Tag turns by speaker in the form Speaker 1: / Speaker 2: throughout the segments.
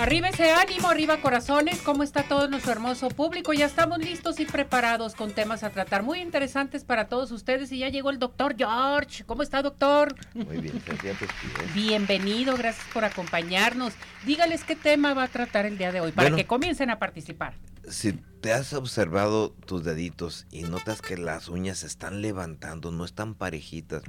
Speaker 1: Arriba ese ánimo, arriba corazones, ¿cómo está todo nuestro hermoso público? Ya estamos listos y preparados con temas a tratar muy interesantes para todos ustedes y ya llegó el doctor George. ¿Cómo está, doctor?
Speaker 2: Muy bien,
Speaker 1: Bienvenido, gracias por acompañarnos. Dígales qué tema va a tratar el día de hoy para que comiencen a participar.
Speaker 2: Si te has observado tus deditos y notas que las uñas se están levantando, no están parejitas,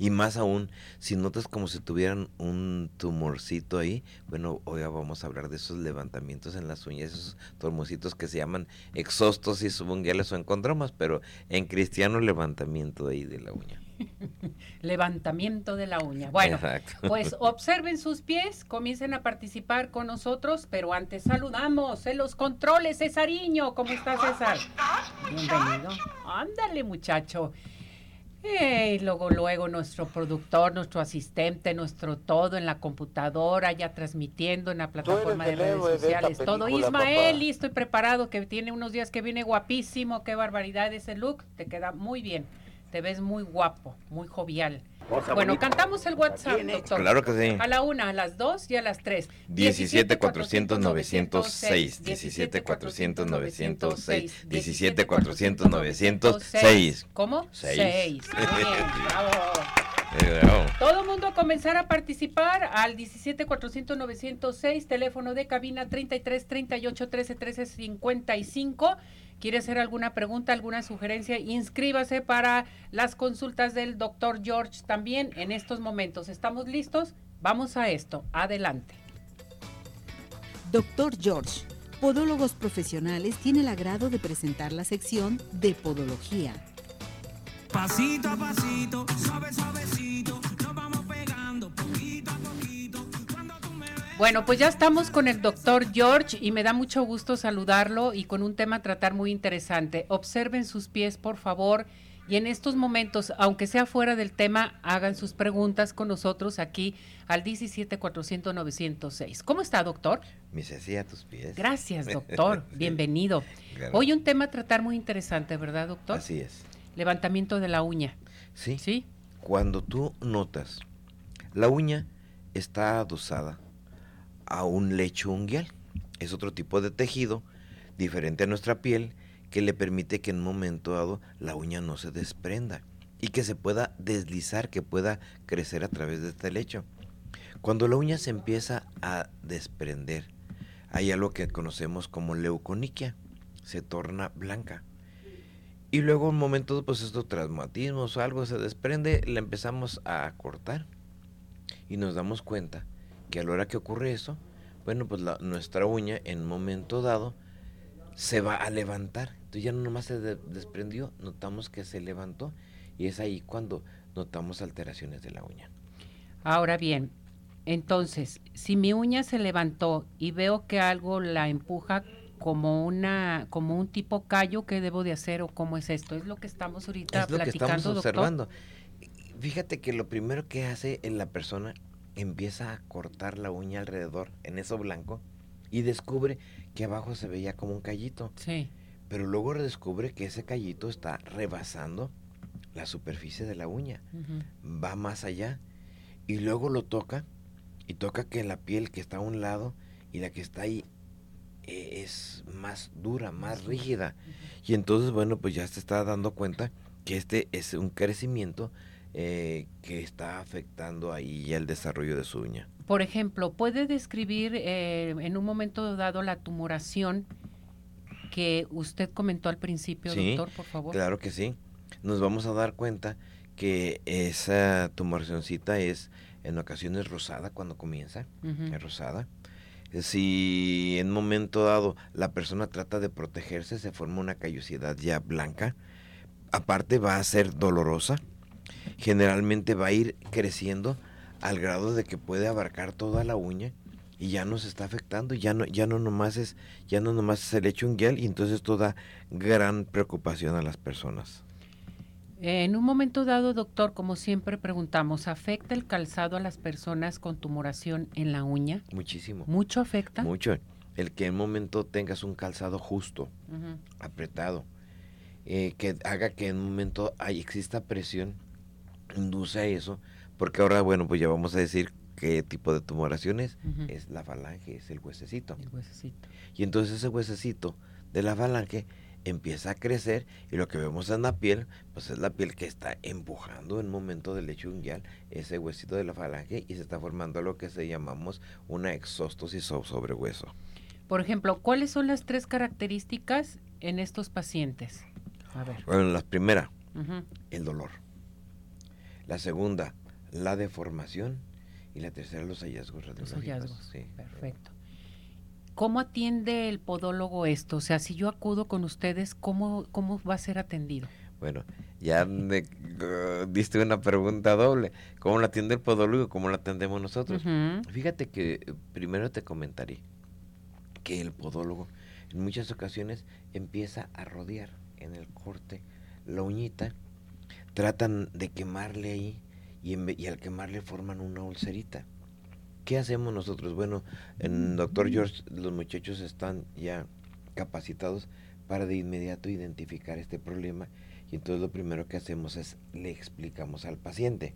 Speaker 2: y más aún, si notas como si tuvieran un tumorcito ahí, bueno, hoy vamos a hablar de esos levantamientos en las uñas, esos tumorcitos que se llaman exostos y subunguales o encontроmas, pero en cristiano levantamiento de ahí de la uña.
Speaker 1: Levantamiento de la uña. Bueno, pues observen sus pies, comiencen a participar con nosotros, pero antes saludamos en los controles, Cesariño. ¿Cómo está César? Bienvenido. Ándale, muchacho. Y luego, luego nuestro productor, nuestro asistente, nuestro todo en la computadora, ya transmitiendo en la plataforma de redes sociales. todo. Ismael, listo y preparado, que tiene unos días que viene guapísimo, qué barbaridad ese look, te queda muy bien, te ves muy guapo, muy jovial bueno, cantamos el WhatsApp, doctor.
Speaker 2: Claro que sí.
Speaker 1: A la una, a las dos y a las tres.
Speaker 2: 17 400 906. 17 400 906. 17 400 906.
Speaker 1: ¿Cómo? 6. Todo el mundo a comenzar a participar al 17 400 906, teléfono de cabina 33 38 13 13 55 quiere hacer alguna pregunta, alguna sugerencia, inscríbase para las consultas del doctor George también en estos momentos. ¿Estamos listos? Vamos a esto. Adelante.
Speaker 3: Doctor George, Podólogos Profesionales tiene el agrado de presentar la sección de Podología.
Speaker 4: Pasito a pasito, suave, suavecito
Speaker 1: Bueno, pues ya estamos con el doctor George y me da mucho gusto saludarlo y con un tema a tratar muy interesante. Observen sus pies, por favor. Y en estos momentos, aunque sea fuera del tema, hagan sus preguntas con nosotros aquí al 17 400 906. ¿Cómo está, doctor?
Speaker 2: Me a tus pies.
Speaker 1: Gracias, doctor. Bienvenido. Hoy un tema a tratar muy interesante, ¿verdad, doctor?
Speaker 2: Así es.
Speaker 1: Levantamiento de la uña.
Speaker 2: Sí. Sí. Cuando tú notas, la uña está adosada a un lecho unguial. Es otro tipo de tejido, diferente a nuestra piel, que le permite que en un momento dado la uña no se desprenda y que se pueda deslizar, que pueda crecer a través de este lecho. Cuando la uña se empieza a desprender, hay algo que conocemos como leuconiquia, se torna blanca. Y luego un momento, pues estos traumatismos o algo se desprende, la empezamos a cortar y nos damos cuenta que a la hora que ocurre eso, bueno, pues nuestra uña en un momento dado se va a levantar. Entonces ya no nomás se desprendió, notamos que se levantó y es ahí cuando notamos alteraciones de la uña.
Speaker 1: Ahora bien, entonces, si mi uña se levantó y veo que algo la empuja como una como un tipo callo, ¿qué debo de hacer o cómo es esto? Es lo que estamos ahorita es lo que estamos observando.
Speaker 2: Fíjate que lo primero que hace en la persona empieza a cortar la uña alrededor en eso blanco y descubre que abajo se veía como un callito.
Speaker 1: Sí.
Speaker 2: Pero luego descubre que ese callito está rebasando la superficie de la uña. Va más allá y luego lo toca y toca que la piel que está a un lado y la que está ahí eh, es más dura, más rígida. Y entonces, bueno, pues ya se está dando cuenta que este es un crecimiento eh, que está afectando ahí el desarrollo de su uña.
Speaker 1: Por ejemplo, ¿puede describir eh, en un momento dado la tumoración que usted comentó al principio, doctor, por favor?
Speaker 2: Claro que sí. Nos vamos a dar cuenta que esa tumoracióncita es en ocasiones rosada cuando comienza, es rosada. Si en un momento dado la persona trata de protegerse, se forma una callosidad ya blanca. Aparte va a ser dolorosa, generalmente va a ir creciendo al grado de que puede abarcar toda la uña y ya nos está afectando, ya no, ya no nomás es, ya no nomás es el hecho unguial y entonces esto da gran preocupación a las personas.
Speaker 1: En un momento dado, doctor, como siempre preguntamos, ¿afecta el calzado a las personas con tumoración en la uña?
Speaker 2: Muchísimo.
Speaker 1: ¿Mucho afecta?
Speaker 2: Mucho. El que en un momento tengas un calzado justo, apretado, eh, que haga que en un momento hay, exista presión, induce a eso, porque ahora, bueno, pues ya vamos a decir qué tipo de tumoraciones es la falange, es el huesecito.
Speaker 1: El huesecito.
Speaker 2: Y entonces ese huesecito de la falange empieza a crecer y lo que vemos en la piel, pues es la piel que está empujando en momento del lecho unguial ese huesito de la falange y se está formando lo que se llamamos una exóstosis sobre hueso.
Speaker 1: Por ejemplo, ¿cuáles son las tres características en estos pacientes?
Speaker 2: A ver. Bueno, la primera, el dolor. La segunda, la deformación. Y la tercera, los hallazgos
Speaker 1: Los hallazgos, sí. Perfecto. ¿Cómo atiende el podólogo esto? O sea, si yo acudo con ustedes, ¿cómo, cómo va a ser atendido?
Speaker 2: Bueno, ya me, uh, diste una pregunta doble. ¿Cómo lo atiende el podólogo y cómo lo atendemos nosotros? Fíjate que eh, primero te comentaré que el podólogo en muchas ocasiones empieza a rodear en el corte la uñita, tratan de quemarle ahí y, y al quemarle forman una ulcerita. ¿Qué hacemos nosotros? Bueno, en Doctor George los muchachos están ya capacitados para de inmediato identificar este problema y entonces lo primero que hacemos es le explicamos al paciente.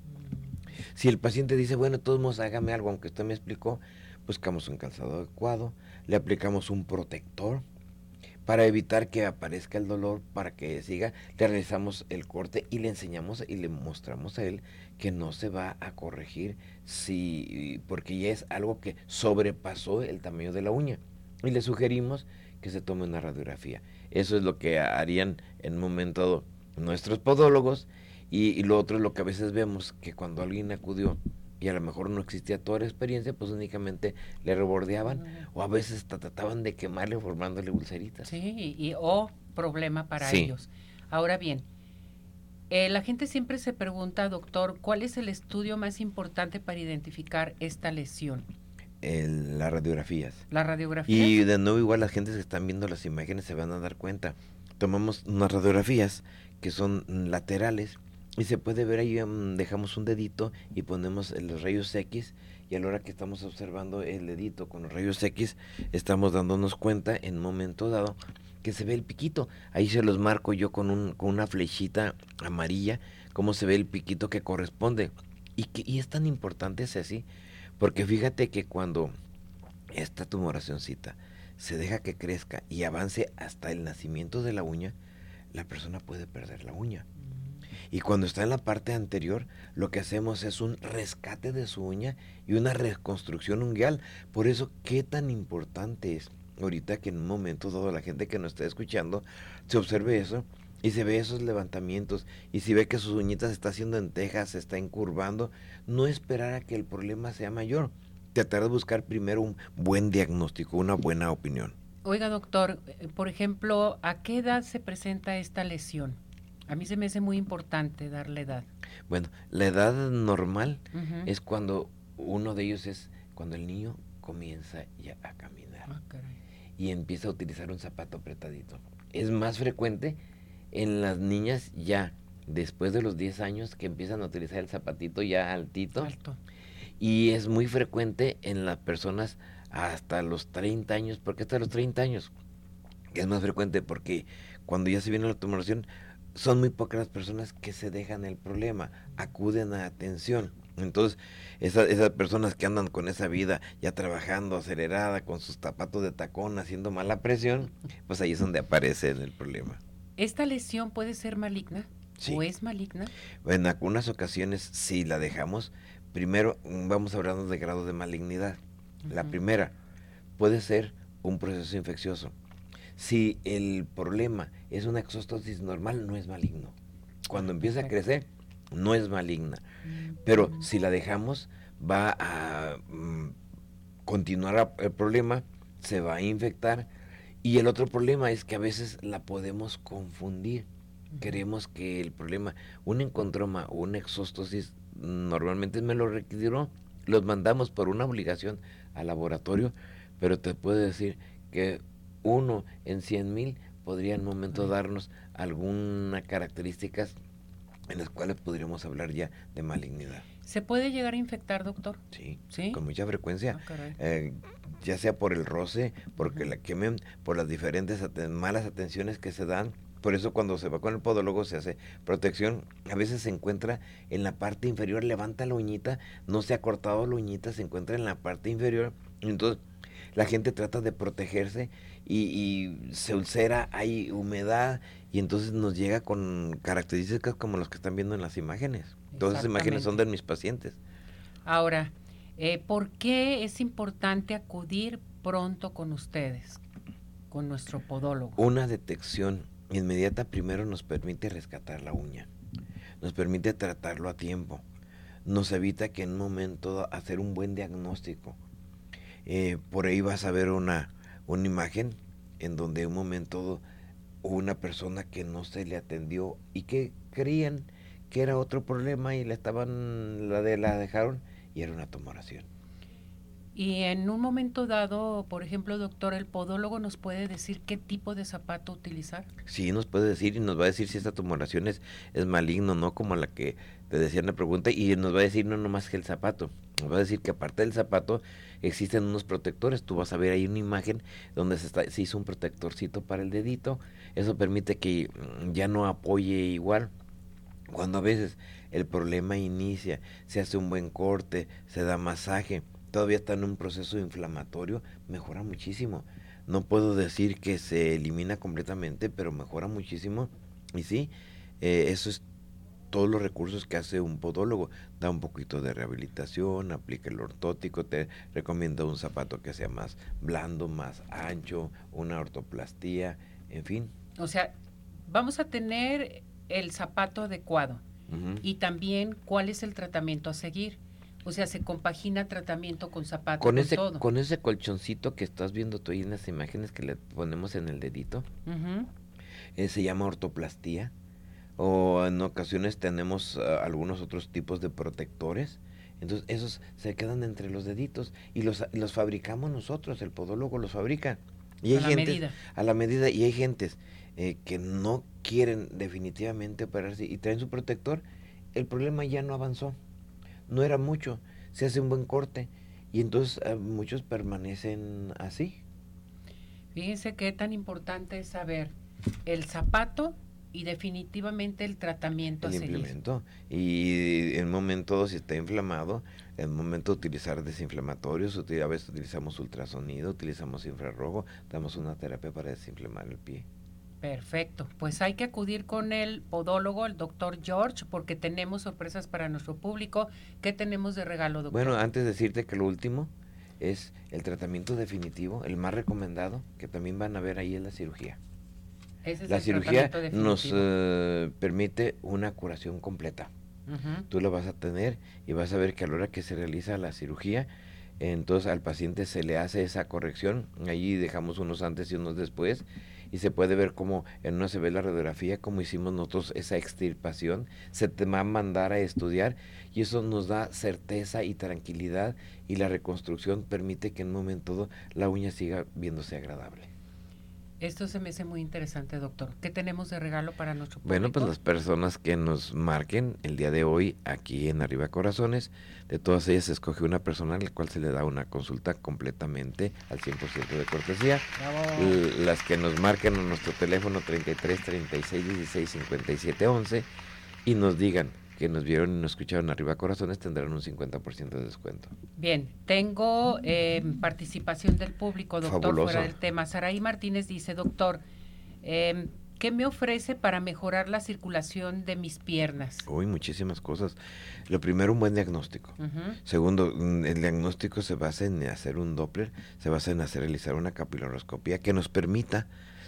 Speaker 2: Si el paciente dice, bueno, todos modos hágame algo, aunque usted me explicó, buscamos un calzado adecuado, le aplicamos un protector, para evitar que aparezca el dolor, para que siga, le realizamos el corte y le enseñamos y le mostramos a él que no se va a corregir si porque ya es algo que sobrepasó el tamaño de la uña y le sugerimos que se tome una radiografía. Eso es lo que harían en un momento nuestros podólogos y, y lo otro es lo que a veces vemos que cuando alguien acudió y a lo mejor no existía toda la experiencia, pues únicamente le rebordeaban o a veces trataban de quemarle formándole ulceritas.
Speaker 1: Sí, y, o problema para ellos. Ahora bien, eh, la gente siempre se pregunta, doctor, ¿cuál es el estudio más importante para identificar esta lesión?
Speaker 2: las radiografías.
Speaker 1: Las radiografías.
Speaker 2: Y de nuevo igual las gentes que están viendo las imágenes se van a dar cuenta. Tomamos unas radiografías que son laterales y se puede ver ahí, mm, dejamos un dedito y ponemos los rayos X y a la hora que estamos observando el dedito con los rayos X, estamos dándonos cuenta en momento dado que se ve el piquito. Ahí se los marco yo con, un, con una flechita amarilla, cómo se ve el piquito que corresponde. Y, que, y es tan importante ese así, porque fíjate que cuando esta tumoracióncita se deja que crezca y avance hasta el nacimiento de la uña, la persona puede perder la uña. Y cuando está en la parte anterior, lo que hacemos es un rescate de su uña y una reconstrucción unguial. Por eso, qué tan importante es ahorita que en un momento dado la gente que nos está escuchando se observe eso y se ve esos levantamientos y si ve que sus uñitas se está haciendo en tejas, se está encurvando, no esperar a que el problema sea mayor. Tratar de buscar primero un buen diagnóstico, una buena opinión.
Speaker 1: Oiga, doctor, eh, por ejemplo, ¿a qué edad se presenta esta lesión? A mí se me hace muy importante darle edad.
Speaker 2: Bueno, la edad normal es cuando uno de ellos es cuando el niño comienza ya a caminar ah, y empieza a utilizar un zapato apretadito. Es más frecuente en las niñas ya después de los 10 años que empiezan a utilizar el zapatito ya altito. Alto. Y es muy frecuente en las personas hasta los 30 años, porque hasta los 30 años es más frecuente porque cuando ya se viene la tumoración son muy pocas las personas que se dejan el problema, acuden a atención. Entonces, esas, personas que andan con esa vida ya trabajando acelerada, con sus zapatos de tacón, haciendo mala presión, pues ahí es donde aparece el problema.
Speaker 1: ¿Esta lesión puede ser maligna? ¿O es maligna?
Speaker 2: En algunas ocasiones, si la dejamos, primero vamos hablando de grado de malignidad. La primera puede ser un proceso infeccioso si el problema es una exostosis normal, no es maligno. Cuando empieza a crecer, no es maligna. Pero si la dejamos, va a mm, continuar el problema, se va a infectar. Y el otro problema es que a veces la podemos confundir. Queremos que el problema, un encontroma o una exostosis, normalmente me lo requirió, los mandamos por una obligación al laboratorio, pero te puedo decir que uno en cien mil podría en un momento darnos algunas características en las cuales podríamos hablar ya de malignidad.
Speaker 1: ¿Se puede llegar a infectar, doctor?
Speaker 2: Sí,
Speaker 1: ¿Sí?
Speaker 2: con mucha frecuencia.
Speaker 1: Caray.
Speaker 2: Eh, ya sea por el roce, porque la quemen, por las diferentes aten- malas atenciones que se dan. Por eso cuando se va con el podólogo se hace protección. A veces se encuentra en la parte inferior, levanta la uñita, no se ha cortado la uñita, se encuentra en la parte inferior. Entonces la gente trata de protegerse y, y se ulcera, hay humedad y entonces nos llega con características como las que están viendo en las imágenes. Todas esas imágenes son de mis pacientes.
Speaker 1: Ahora, eh, ¿por qué es importante acudir pronto con ustedes, con nuestro podólogo?
Speaker 2: Una detección inmediata primero nos permite rescatar la uña, nos permite tratarlo a tiempo, nos evita que en un momento hacer un buen diagnóstico. Eh, por ahí vas a ver una, una imagen en donde en un momento hubo una persona que no se le atendió y que creían que era otro problema y la estaban la de la dejaron y era una tumoración.
Speaker 1: Y en un momento dado, por ejemplo, doctor, el podólogo nos puede decir qué tipo de zapato utilizar.
Speaker 2: Sí, nos puede decir y nos va a decir si esta tumoración es, es maligno o no, como la que te decía en la pregunta, y nos va a decir no nomás que el zapato, nos va a decir que aparte del zapato existen unos protectores, tú vas a ver ahí una imagen donde se, está, se hizo un protectorcito para el dedito, eso permite que mm, ya no apoye igual. Cuando a veces el problema inicia, se hace un buen corte, se da masaje, todavía está en un proceso inflamatorio, mejora muchísimo. No puedo decir que se elimina completamente, pero mejora muchísimo. Y sí, eh, eso es todos los recursos que hace un podólogo. Da un poquito de rehabilitación, aplica el ortótico, te recomienda un zapato que sea más blando, más ancho, una ortoplastía, en fin.
Speaker 1: O sea, vamos a tener el zapato adecuado y también cuál es el tratamiento a seguir. O sea, se compagina tratamiento con zapato,
Speaker 2: con
Speaker 1: con,
Speaker 2: ese,
Speaker 1: todo.
Speaker 2: con ese colchoncito que estás viendo tú ahí en las imágenes que le ponemos en el dedito, eh, se llama ortoplastía. O en ocasiones tenemos ah, algunos otros tipos de protectores. Entonces esos se quedan entre los deditos y los, los fabricamos nosotros, el podólogo los fabrica. Y
Speaker 1: A
Speaker 2: hay
Speaker 1: la
Speaker 2: gentes-
Speaker 1: medida.
Speaker 2: A la medida. Y hay gentes eh, que no quieren definitivamente operarse y traen su protector. El problema ya no avanzó. No era mucho. Se hace un buen corte. Y entonces ah, muchos permanecen así.
Speaker 1: Fíjense qué tan importante es saber el zapato y definitivamente el tratamiento
Speaker 2: el implemento. Y en un momento, si está inflamado, en un momento de utilizar desinflamatorios, a veces utilizamos ultrasonido, utilizamos infrarrojo, damos una terapia para desinflamar el pie.
Speaker 1: Perfecto, pues hay que acudir con el podólogo, el doctor George, porque tenemos sorpresas para nuestro público. ¿Qué tenemos de regalo, doctor?
Speaker 2: Bueno, antes de decirte que lo último es el tratamiento definitivo, el más recomendado, que también van a ver ahí es la cirugía.
Speaker 1: Ese es
Speaker 2: La cirugía nos eh, permite una curación completa. Tú la vas a tener y vas a ver que a la hora que se realiza la cirugía, entonces al paciente se le hace esa corrección, allí dejamos unos antes y unos después y se puede ver cómo en una se ve la radiografía, cómo hicimos nosotros esa extirpación, se te va a mandar a estudiar y eso nos da certeza y tranquilidad y la reconstrucción permite que en un momento la uña siga viéndose agradable.
Speaker 1: Esto se me hace muy interesante, doctor. ¿Qué tenemos de regalo para nuestro público?
Speaker 2: Bueno, pues las personas que nos marquen el día de hoy aquí en Arriba Corazones, de todas ellas se escoge una persona a la cual se le da una consulta completamente al 100% de cortesía.
Speaker 1: Bravo.
Speaker 2: Las que nos marquen a nuestro teléfono 33 36 16 57 11 y nos digan que nos vieron y nos escucharon Arriba Corazones tendrán un 50% de descuento.
Speaker 1: Bien, tengo eh, participación del público, doctor,
Speaker 2: Fabuloso.
Speaker 1: fuera del tema. Saraí Martínez dice, doctor, eh, ¿qué me ofrece para mejorar la circulación de mis piernas?
Speaker 2: Uy, muchísimas cosas. Lo primero, un buen diagnóstico. Segundo, mm, el diagnóstico se basa en hacer un Doppler, se basa en hacer realizar una capilaroscopía que nos permita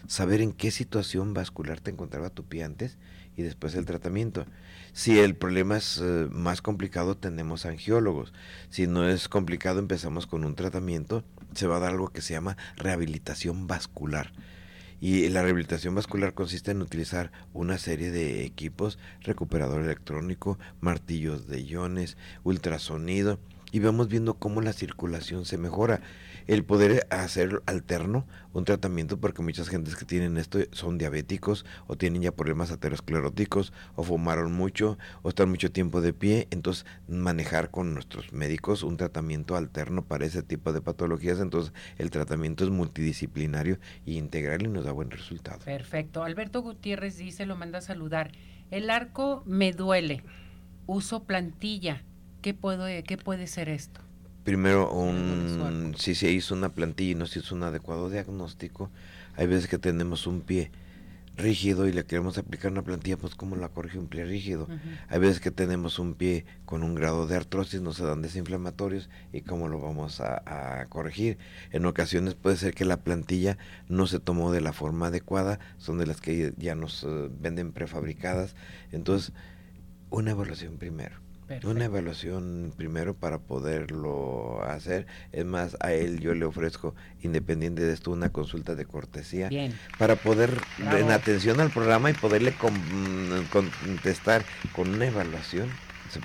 Speaker 2: saber en qué situación vascular te encontraba tu pie antes y después el tratamiento. Si el problema es eh, más complicado, tenemos angiólogos. Si no es complicado, empezamos con un tratamiento. Se va a dar algo que se llama rehabilitación vascular. Y la rehabilitación vascular consiste en utilizar una serie de equipos, recuperador electrónico, martillos de iones, ultrasonido, y vamos viendo cómo la circulación se mejora. El poder hacer alterno un tratamiento porque muchas gentes que tienen esto son diabéticos o tienen ya problemas ateroscleróticos o fumaron mucho o están mucho tiempo de pie, entonces manejar con nuestros médicos un tratamiento alterno para ese tipo de patologías, entonces el tratamiento es multidisciplinario y integral y nos da buen resultado.
Speaker 1: Perfecto. Alberto Gutiérrez dice, lo manda a saludar. El arco me duele. Uso plantilla. ¿Qué, puedo, qué puede ser esto?
Speaker 2: Primero, un, si se hizo una plantilla y no se hizo un adecuado diagnóstico, hay veces que tenemos un pie rígido y le queremos aplicar una plantilla, pues ¿cómo la corrige un pie rígido? Hay veces que tenemos un pie con un grado de artrosis, no se dan desinflamatorios y cómo lo vamos a, corregir. En ocasiones puede ser que la plantilla no se tomó de la forma adecuada, son de las que ya nos eh, venden prefabricadas. Entonces, una evaluación primero. Una evaluación primero para poderlo hacer. Es más, a él yo le ofrezco, independiente de esto, una consulta de cortesía para poder, en atención al programa y poderle contestar con una evaluación.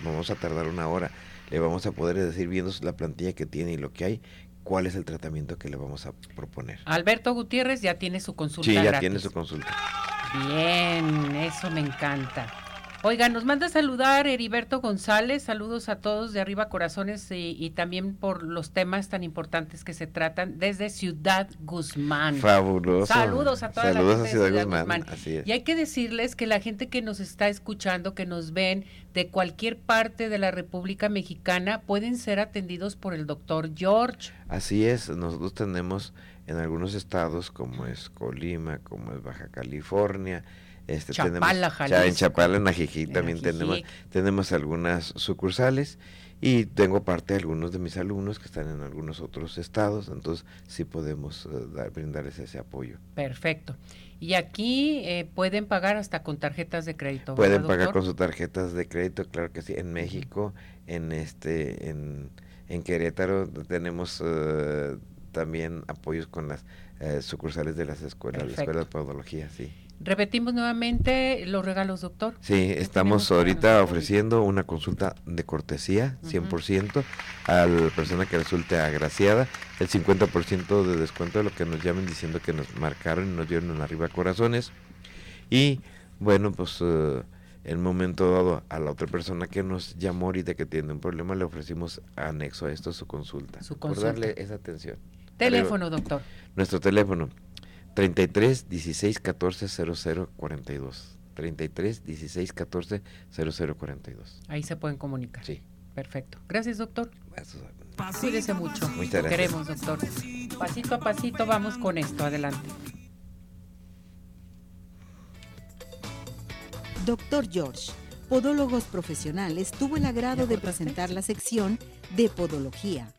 Speaker 2: Vamos a tardar una hora. Le vamos a poder decir, viendo la plantilla que tiene y lo que hay, cuál es el tratamiento que le vamos a proponer.
Speaker 1: Alberto Gutiérrez ya tiene su consulta.
Speaker 2: Sí, ya tiene su consulta.
Speaker 1: Bien, eso me encanta. Oiga, nos manda a saludar Heriberto González, saludos a todos de Arriba Corazones y, también por los temas tan importantes que se tratan desde Ciudad Guzmán.
Speaker 2: Fabuloso.
Speaker 1: Saludos a toda la gente de Ciudad Guzmán. Y hay que decirles que la gente que nos está escuchando, que nos ven de cualquier parte de la República Mexicana, pueden ser atendidos por el doctor George.
Speaker 2: Así es, nosotros tenemos en algunos estados como es Colima, como es Baja California, este,
Speaker 1: Chapala,
Speaker 2: tenemos, en Chapala, en Ajijic también tenemos, tenemos algunas sucursales y tengo parte de algunos de mis alumnos que están en algunos otros estados, entonces sí podemos eh, brindarles ese apoyo.
Speaker 1: Perfecto. Y aquí eh, pueden pagar hasta con tarjetas de crédito.
Speaker 2: Pueden pagar con sus tarjetas de crédito, claro que sí. En México, en este, en, en Querétaro tenemos eh, también apoyos con las sucursales de las escuelas, la escuela de podología, sí.
Speaker 1: Repetimos nuevamente los regalos, doctor.
Speaker 2: Sí, estamos ahorita ofreciendo una consulta de cortesía, 100%, a la persona que resulte agraciada, el 50% de descuento de lo que nos llamen diciendo que nos marcaron y nos dieron arriba corazones. Y bueno, pues eh, en un momento dado a la otra persona que nos llamó ahorita que tiene un problema, le ofrecimos anexo a esto su consulta.
Speaker 1: Su consulta.
Speaker 2: Por darle esa atención.
Speaker 1: Teléfono, doctor.
Speaker 2: Nuestro teléfono 33 16 14 00 42. 33 16 14 00 42.
Speaker 1: Ahí se pueden comunicar.
Speaker 2: Sí.
Speaker 1: Perfecto. Gracias, doctor.
Speaker 2: Cuídese
Speaker 1: mucho.
Speaker 2: Muchas
Speaker 1: gracias. Queremos, doctor. Pasito a pasito vamos con esto. Adelante.
Speaker 3: Doctor George, Podólogos Profesionales, tuvo el agrado de presentar la sección de Podología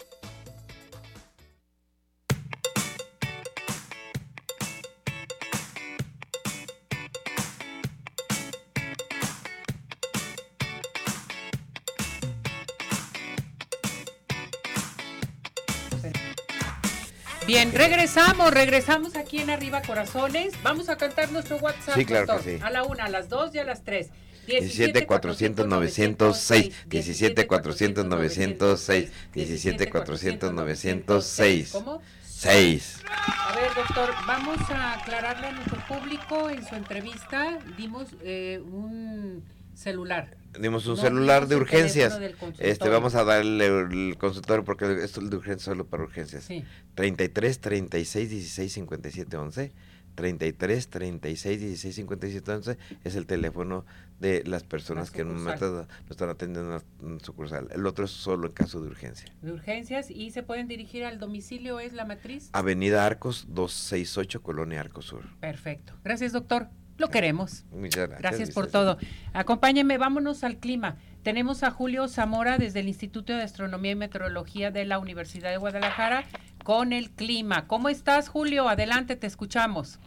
Speaker 1: Bien, regresamos, regresamos aquí en Arriba Corazones. Vamos a cantar nuestro WhatsApp.
Speaker 2: Sí, claro que sí.
Speaker 1: A la una, a las dos y a las tres.
Speaker 2: 17 400 906 17 400 906 17 400 906
Speaker 1: ¿Cómo?
Speaker 2: 6.
Speaker 1: A ver, doctor, vamos a aclararle a nuestro público. En su entrevista dimos eh, un celular
Speaker 2: dimos un celular de urgencias. Este, vamos a darle el, consultorio porque esto es de urgencias solo para urgencias. Sí. 33 36 16 57 11. 33 36 16 57 11 es el teléfono de las personas que en un momento no están atendiendo en sucursal. El otro es solo en caso de urgencia.
Speaker 1: De urgencias y se pueden dirigir al domicilio, ¿es la matriz?
Speaker 2: Avenida Arcos 268, Colonia Arcos Sur.
Speaker 1: Perfecto. Gracias, doctor. Lo queremos.
Speaker 2: Muchas
Speaker 1: gracias. Gracias por todo. Acompáñeme, vámonos al clima. Tenemos a Julio Zamora desde el Instituto de Astronomía y Meteorología de la Universidad de Guadalajara con el clima. ¿Cómo estás, Julio? Adelante, te escuchamos.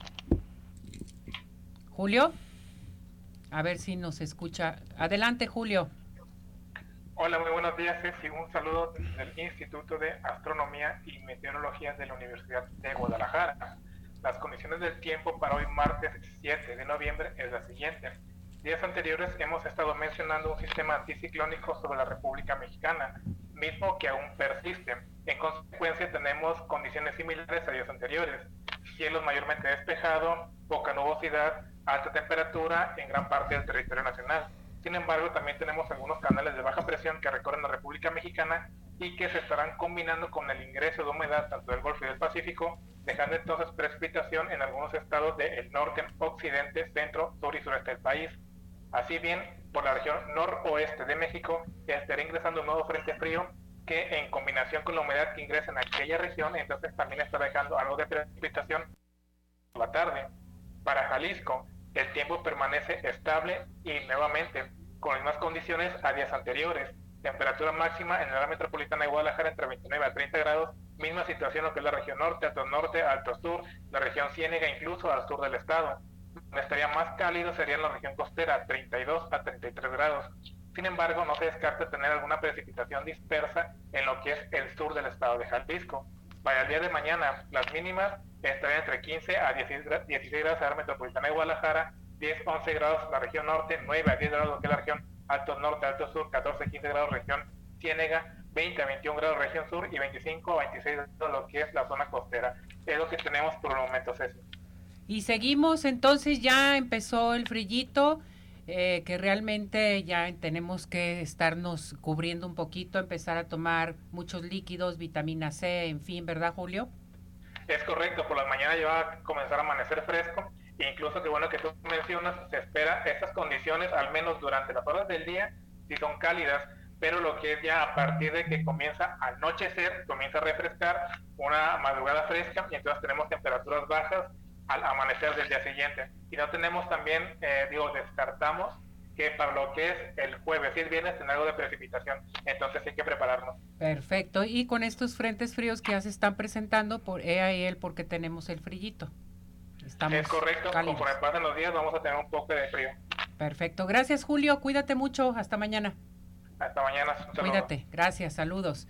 Speaker 1: Julio, a ver si nos escucha. Adelante, Julio.
Speaker 5: Hola, muy buenos días, Ceci. Un saludo del Instituto de Astronomía y Meteorología de la Universidad de Guadalajara. Las condiciones del tiempo para hoy martes 7 de noviembre es la siguiente. Días anteriores hemos estado mencionando un sistema anticiclónico sobre la República Mexicana, mismo que aún persiste. En consecuencia, tenemos condiciones similares a días anteriores. Cielos mayormente despejados, poca nubosidad, alta temperatura en gran parte del territorio nacional. Sin embargo, también tenemos algunos canales de baja presión que recorren la República Mexicana y que se estarán combinando con el ingreso de humedad tanto del Golfo y del Pacífico, dejando entonces precipitación en algunos estados del norte, occidente, centro, sur y sureste del país. Así bien, por la región noroeste de México estará ingresando un nuevo frente frío que en combinación con la humedad que ingresa en aquella región, entonces también está dejando algo de precipitación por la tarde. Para Jalisco, el tiempo permanece estable y nuevamente con las mismas condiciones a días anteriores. Temperatura máxima en el área metropolitana de Guadalajara entre 29 a 30 grados, misma situación lo que es la región norte, alto norte, alto sur, la región ciénega incluso al sur del estado. Donde estaría más cálido sería en la región costera, 32 a 33 grados. Sin embargo, no se descarta tener alguna precipitación dispersa en lo que es el sur del estado de Jalisco. Para el día de mañana, las mínimas estarían entre 15 a 16 grados en la área metropolitana de Guadalajara, 10 11 grados la región norte, 9 a 10 grados es la región alto norte, alto sur, 14 15 grados región Ciénega, 20 a 21 grados región sur y 25 a 26 grados lo que es la zona costera. Es lo que tenemos por el momento, Ceci.
Speaker 1: Y seguimos, entonces ya empezó el frillito. Eh, que realmente ya tenemos que estarnos cubriendo un poquito, empezar a tomar muchos líquidos, vitamina C, en fin, ¿verdad, Julio?
Speaker 5: Es correcto, por la mañana ya va a comenzar a amanecer fresco, incluso que bueno que tú mencionas, se espera estas condiciones, al menos durante las horas del día, si son cálidas, pero lo que es ya a partir de que comienza a anochecer, comienza a refrescar, una madrugada fresca, y entonces tenemos temperaturas bajas al amanecer del día siguiente. Y no tenemos también, eh, digo, descartamos que para lo que es el jueves y el viernes tiene algo de precipitación. Entonces hay que prepararnos.
Speaker 1: Perfecto. Y con estos frentes fríos que ya se están presentando, por E a él porque tenemos el frillito.
Speaker 5: Estamos es correcto. Cálidos. Conforme pasan los días vamos a tener un poco de frío.
Speaker 1: Perfecto. Gracias, Julio. Cuídate mucho. Hasta mañana.
Speaker 5: Hasta mañana.
Speaker 1: Cuídate. Gracias. Saludos.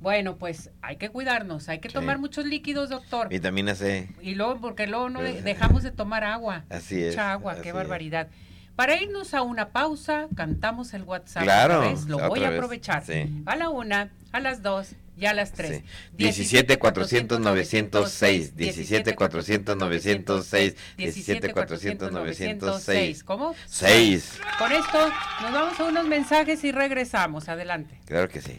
Speaker 1: Bueno, pues hay que cuidarnos, hay que tomar muchos líquidos, doctor.
Speaker 2: Vitamina C.
Speaker 1: Y luego, porque luego no dejamos de tomar agua.
Speaker 2: Así es.
Speaker 1: Mucha agua, qué barbaridad. Para irnos a una pausa, cantamos el WhatsApp.
Speaker 2: Claro.
Speaker 1: Otra vez. Lo voy a aprovechar. A la una, a las dos y a las tres.
Speaker 2: 17 400 906. 17 400 906. 17 400 906.
Speaker 1: ¿Cómo?
Speaker 2: 6.
Speaker 1: Con esto nos vamos a unos mensajes y regresamos. Adelante.
Speaker 2: Claro que sí.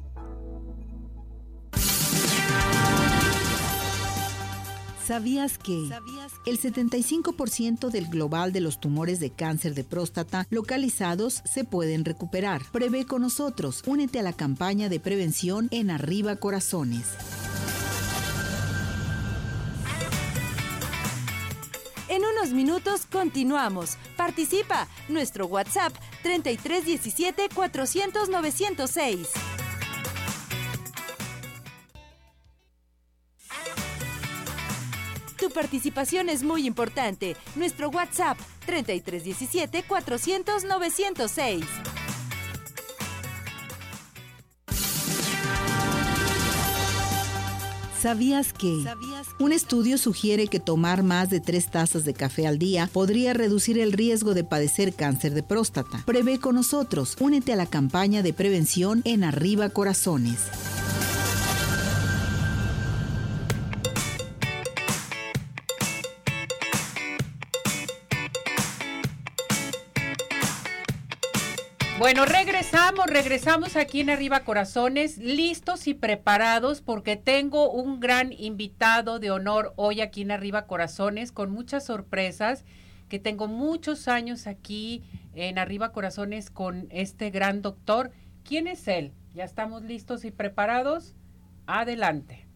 Speaker 3: ¿Sabías que el 75% del global de los tumores de cáncer de próstata localizados se pueden recuperar? Prevé con nosotros. Únete a la campaña de prevención en Arriba Corazones.
Speaker 6: En unos minutos continuamos. Participa. Nuestro WhatsApp 3317 400 906. Tu participación es muy importante. Nuestro WhatsApp 3317 400 906.
Speaker 3: ¿Sabías que? Un estudio sugiere que tomar más de tres tazas de café al día podría reducir el riesgo de padecer cáncer de próstata. Prevé con nosotros. Únete a la campaña de prevención en Arriba Corazones.
Speaker 1: Bueno, regresamos, regresamos aquí en Arriba Corazones, listos y preparados porque tengo un gran invitado de honor hoy aquí en Arriba Corazones con muchas sorpresas, que tengo muchos años aquí en Arriba Corazones con este gran doctor. ¿Quién es él? ¿Ya estamos listos y preparados? Adelante.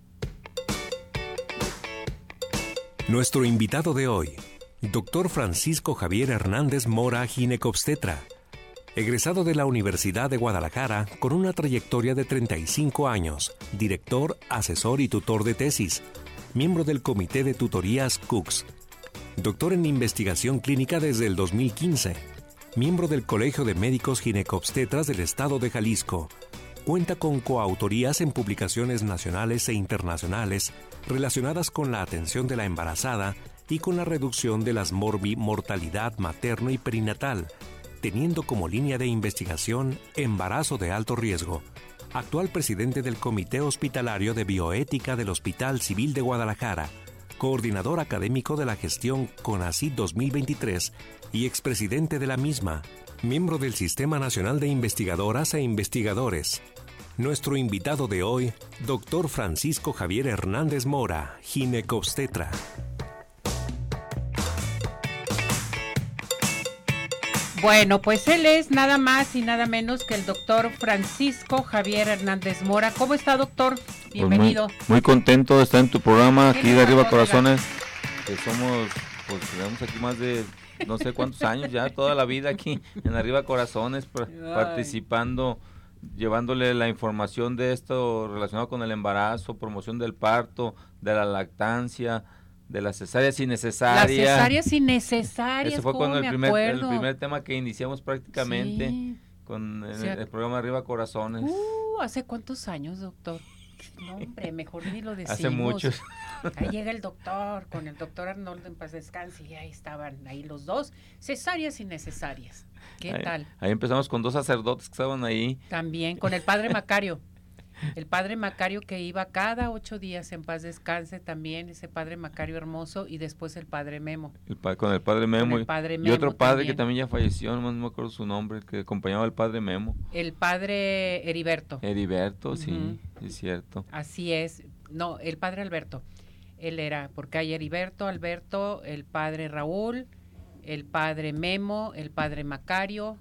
Speaker 7: Nuestro invitado de hoy, doctor Francisco Javier Hernández Mora, ginecobstetra egresado de la Universidad de Guadalajara con una trayectoria de 35 años, director, asesor y tutor de tesis, miembro del Comité de Tutorías CUCS, doctor en investigación clínica desde el 2015, miembro del Colegio de Médicos Ginecobstetras del Estado de Jalisco. Cuenta con coautorías en publicaciones nacionales e internacionales relacionadas con la atención de la embarazada y con la reducción de las morbi mortalidad materno y perinatal, teniendo como línea de investigación embarazo de alto riesgo. Actual presidente del Comité Hospitalario de Bioética del Hospital Civil de Guadalajara, coordinador académico de la gestión CONACYT 2023 y expresidente de la misma, miembro del Sistema Nacional de Investigadoras e Investigadores. Nuestro invitado de hoy, doctor Francisco Javier Hernández Mora, ginecobstetra.
Speaker 1: Bueno, pues él es nada más y nada menos que el doctor Francisco Javier Hernández Mora. ¿Cómo está, doctor? Bienvenido.
Speaker 8: Pues muy, contento de estar en tu programa aquí de Arriba Corazones, que somos, pues tenemos aquí más de no sé cuántos años ya, toda la vida aquí en Arriba Corazones, participando, llevándole la información de esto relacionado con el embarazo, promoción del parto, de la lactancia, de las cesáreas innecesarias. Las
Speaker 1: cesáreas innecesarias.
Speaker 8: Eso fue cuando el primer, el primer tema que iniciamos prácticamente con el, programa Arriba Corazones.
Speaker 1: Uh, ¿hace cuántos años, doctor? No, hombre, mejor ni lo decimos.
Speaker 8: Hace muchos.
Speaker 1: Ahí llega el doctor, con el doctor Arnoldo en paz descanse, y ahí estaban ahí los dos, cesáreas innecesarias. ¿Qué tal?
Speaker 8: Ahí empezamos con dos sacerdotes que estaban ahí.
Speaker 1: También, con el padre Macario. El padre Macario que iba cada ocho días en paz descanse también, ese padre Macario hermoso, y después el padre Memo.
Speaker 8: con el padre Memo. y otro padre que también ya falleció, no me acuerdo su nombre, que acompañaba al padre Memo.
Speaker 1: El padre Heriberto.
Speaker 8: Heriberto, sí, es cierto.
Speaker 1: Así es. No, el padre Alberto. Él era, porque hay Heriberto, Alberto, el padre Raúl, el padre Memo, el padre Macario,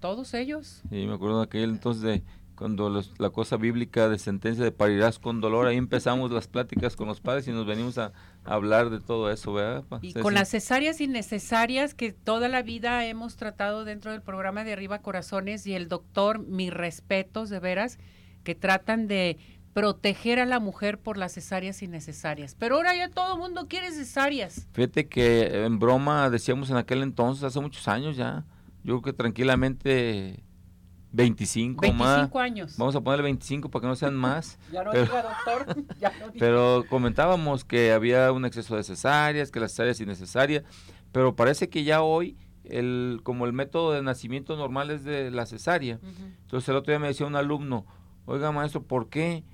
Speaker 1: todos ellos.
Speaker 8: Sí, me acuerdo de aquel entonces de cuando la cosa bíblica de sentencia de parirás con dolor, ahí empezamos las pláticas con los padres y nos venimos a, hablar de todo eso, ¿verdad?
Speaker 1: Y con las cesáreas innecesarias que toda la vida hemos tratado dentro del programa de Arriba Corazones y el doctor, mis respetos de veras, que tratan de proteger a la mujer por las cesáreas innecesarias. Pero ahora ya todo el mundo quiere cesáreas.
Speaker 8: Fíjate que en broma decíamos en aquel entonces, hace muchos años ya, yo creo que tranquilamente 25,
Speaker 1: 25 años.
Speaker 8: Vamos a ponerle 25 para que no sean más.
Speaker 1: ya no pero, diga, doctor.
Speaker 8: pero comentábamos que había un exceso de cesáreas, que las cesáreas innecesarias, pero parece que ya hoy el como el método de nacimiento normal es de la cesárea. Entonces el otro día me decía un alumno, "Oiga, maestro, ¿por qué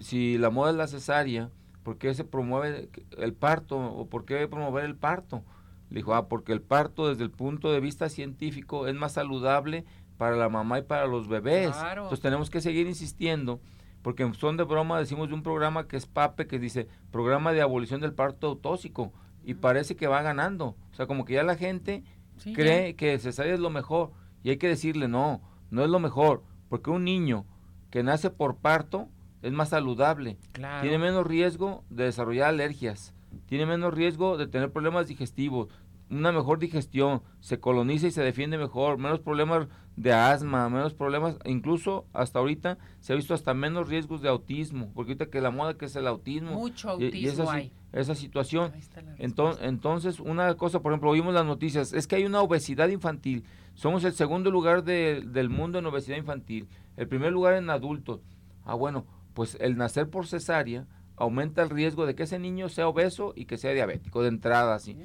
Speaker 8: si la moda es la cesárea, por qué se promueve el parto o por qué promover el parto?" Le dijo, "Ah, porque el parto desde el punto de vista científico es más saludable para la mamá y para los bebés. Entonces tenemos que seguir insistiendo, porque en son de broma decimos de un programa que es PAPE, que dice Programa de Abolición del Parto Autóxico, y parece que va ganando. O sea, como que ya la gente cree que cesárea es lo mejor, y hay que decirle, no, no es lo mejor, porque un niño que nace por parto es más saludable, tiene menos riesgo de desarrollar alergias, tiene menos riesgo de tener problemas digestivos, una mejor digestión, se coloniza y se defiende mejor, menos problemas de asma, menos problemas, incluso hasta ahorita se ha visto hasta menos riesgos de autismo, porque ahorita que la moda que es el autismo.
Speaker 1: Mucho autismo
Speaker 8: esa, esa situación. Entonces, entonces, una cosa, por ejemplo, oímos las noticias, es que hay una obesidad infantil. Somos el segundo lugar del mundo en obesidad infantil, el primer lugar en adultos. Ah, bueno, pues el nacer por cesárea aumenta el riesgo de que ese niño sea obeso y que sea diabético de entrada, así.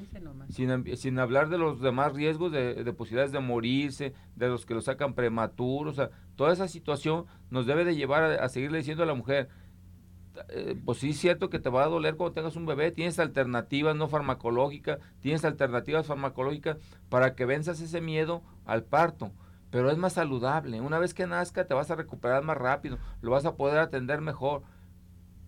Speaker 8: Sin, sin, hablar de los demás riesgos de, de, posibilidades de morirse, de los que lo sacan prematuros, o sea, toda esa situación nos debe de llevar a, a seguirle diciendo a la mujer, eh, pues sí es cierto que te va a doler cuando tengas un bebé, tienes alternativas no farmacológicas, tienes alternativas farmacológicas para que venzas ese miedo al parto, pero es más saludable. Una vez que nazca te vas a recuperar más rápido, lo vas a poder atender mejor.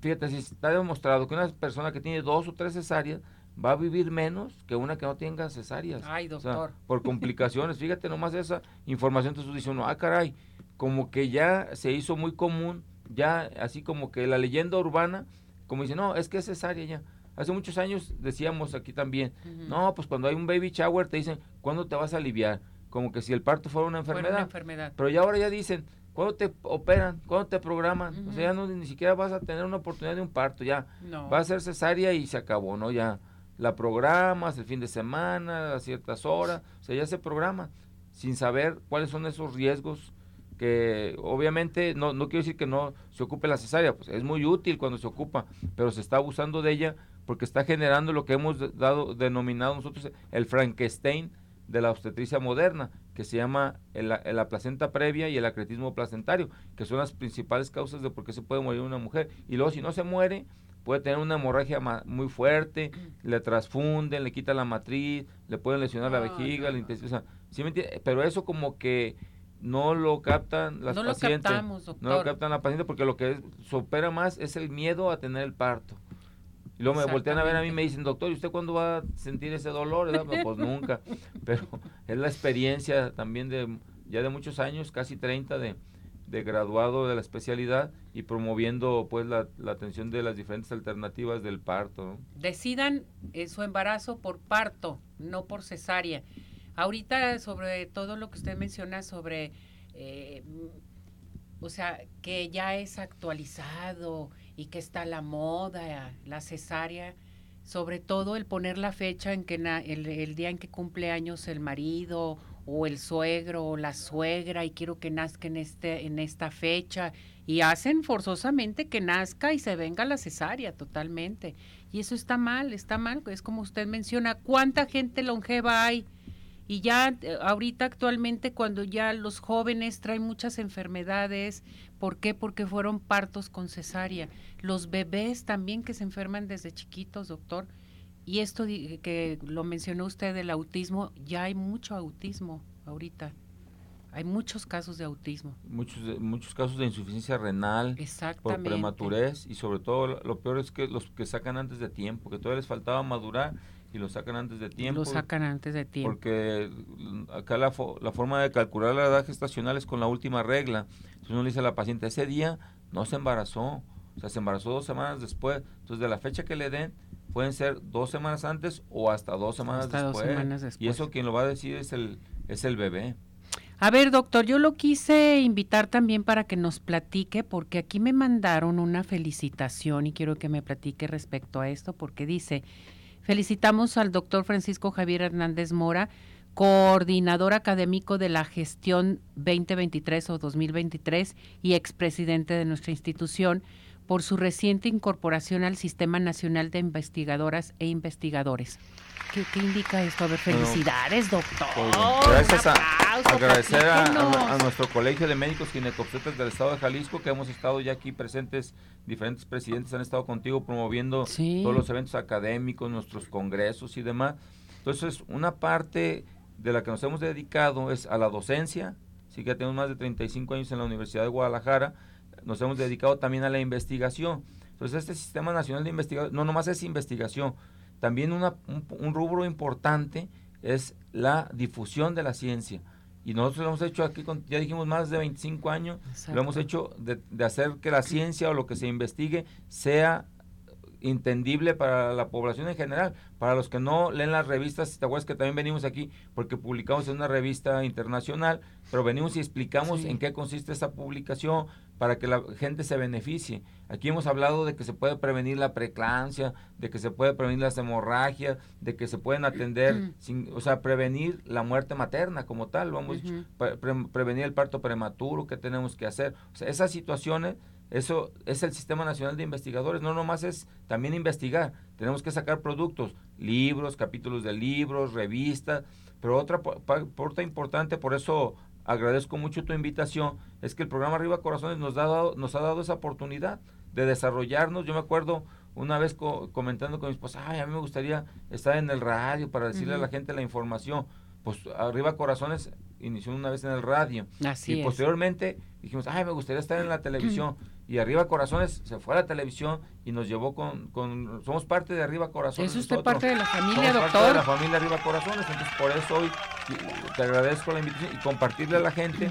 Speaker 8: Fíjate, si está demostrado que una persona que tiene dos o tres cesáreas va a vivir menos que una que no tenga cesáreas.
Speaker 1: Ay, doctor.
Speaker 8: por complicaciones. Fíjate nomás esa información, entonces dice uno, ah, caray, como que ya se hizo muy común ya así como que la leyenda urbana, como dice, no, es que es cesárea ya. Hace muchos años decíamos aquí también, no, pues cuando hay un baby shower te dicen, ¿cuándo te vas a aliviar? Como que si el parto fuera una enfermedad. Una
Speaker 1: enfermedad.
Speaker 8: Pero ya ahora ya dicen, ¿cuándo te operan? ¿Cuándo te programan? O sea, ya no, ni siquiera vas a tener una oportunidad de un parto, ya. Va a ser cesárea y se acabó, ¿no? Ya la programas el fin de semana, a ciertas horas, o sea, ya se programa sin saber cuáles son esos riesgos que obviamente no, no quiero decir que no se ocupe la cesárea, pues es muy útil cuando se ocupa, pero se está abusando de ella porque está generando lo que hemos dado denominado nosotros el Frankenstein de la obstetricia moderna, que se llama la placenta previa y el acretismo placentario, que son las principales causas de por qué se puede morir una mujer. Y luego si no se muere, puede tener una hemorragia muy fuerte, le transfunden, le quitan la matriz, le pueden lesionar la vejiga, el intestino, pero eso como que no lo captan las pacientes. No lo captan la paciente porque lo que supera más es el miedo a tener el parto. Y luego me voltean a ver a mí y me dicen, doctor, ¿y usted cuándo va a sentir ese dolor? Pues nunca. Pero es la experiencia también de ya de muchos años, casi 30 de, de graduado de la especialidad y promoviendo pues la, atención de las diferentes alternativas del parto.
Speaker 1: Decidan eh, su embarazo por parto, no por cesárea. Ahorita sobre todo lo que usted menciona sobre, eh, o sea, que ya es actualizado y que está la moda, la cesárea, sobre todo el poner la fecha en que el, día en que cumple años el marido o el suegro o la suegra y quiero que nazca en este en esta fecha y hacen forzosamente que nazca y se venga la cesárea totalmente. Y eso está mal está mal es como usted menciona cuánta gente longeva hay y ya eh, ahorita actualmente cuando ya los jóvenes traen muchas enfermedades, ¿por qué? Porque fueron partos con cesárea. Los bebés también que se enferman desde chiquitos, doctor. Y esto que lo mencionó usted del autismo, ya hay mucho autismo ahorita. Hay muchos casos de autismo.
Speaker 8: Muchos, muchos casos de insuficiencia renal por prematurez y sobre todo lo peor es que los que sacan antes de tiempo, que todavía les faltaba madurar y lo sacan antes de tiempo.
Speaker 1: Lo sacan antes de tiempo.
Speaker 8: Porque acá la, la forma de calcular la edad gestacional es con la última regla. Entonces uno le dice a la paciente, ese día no se embarazó, o sea, se embarazó dos semanas después. Entonces de la fecha que le den, pueden ser dos semanas antes o hasta dos semanas, después. Dos semanas después. Y eso quien lo va a decir es el, es el bebé.
Speaker 1: A ver, doctor, yo lo quise invitar también para que nos platique, porque aquí me mandaron una felicitación y quiero que me platique respecto a esto, porque dice, Felicitamos al doctor Francisco Javier Hernández Mora, coordinador académico de la gestión 2023 o 2023 y expresidente de nuestra institución, por su reciente incorporación al Sistema Nacional de Investigadoras e Investigadores. ¿Qué, indica esto? A ver, felicidades, doctor.
Speaker 8: Pues, gracias a, agradecer a, nuestro Colegio de Médicos Ginecobstetras del Estado de Jalisco, que hemos estado ya aquí presentes, diferentes presidentes han estado contigo promoviendo todos los eventos académicos, nuestros congresos y demás. Entonces, una parte de la que nos hemos dedicado es a la docencia, sí que tenemos más de 35 años en la Universidad de Guadalajara, nos hemos dedicado también a la investigación. Entonces, este Sistema Nacional de Investigación, no nomás es investigación, también una, un, rubro importante es la difusión de la ciencia. Y nosotros lo hemos hecho aquí, con, ya dijimos, más de 25 años, lo hemos hecho de, de, hacer que la ciencia o lo que se investigue sea entendible para la población en general, para los que no leen las revistas, te acuerdas que también venimos aquí porque publicamos en una revista internacional, pero venimos y explicamos en qué consiste esa publicación para que la gente se beneficie. Aquí hemos hablado de que se puede prevenir la preeclampsia, de que se puede prevenir las hemorragias, de que se pueden atender, sin, o sea, prevenir la muerte materna como tal, vamos, prevenir el parto prematuro, que tenemos que hacer. O sea, esas situaciones eso es el Sistema Nacional de Investigadores. No nomás es también investigar. Tenemos que sacar productos, libros, capítulos de libros, revistas. Pero otra parte importante, por eso agradezco mucho tu invitación, es que el programa Arriba Corazones nos ha dado, nos ha dado esa oportunidad de desarrollarnos. Yo me acuerdo una vez comentando con mi esposa, ay, a mí me gustaría estar en el radio para decirle a la gente la información. Pues Arriba Corazones inició una vez en el radio. y posteriormente dijimos, ay, me gustaría estar en la televisión. Y Arriba Corazones se fue a la televisión y nos llevó con, con somos parte de Arriba Corazones.
Speaker 1: ¿Es usted parte de la familia, doctor? Parte
Speaker 8: de la familia Arriba Corazones, entonces por eso hoy te agradezco la invitación y compartirle a la gente,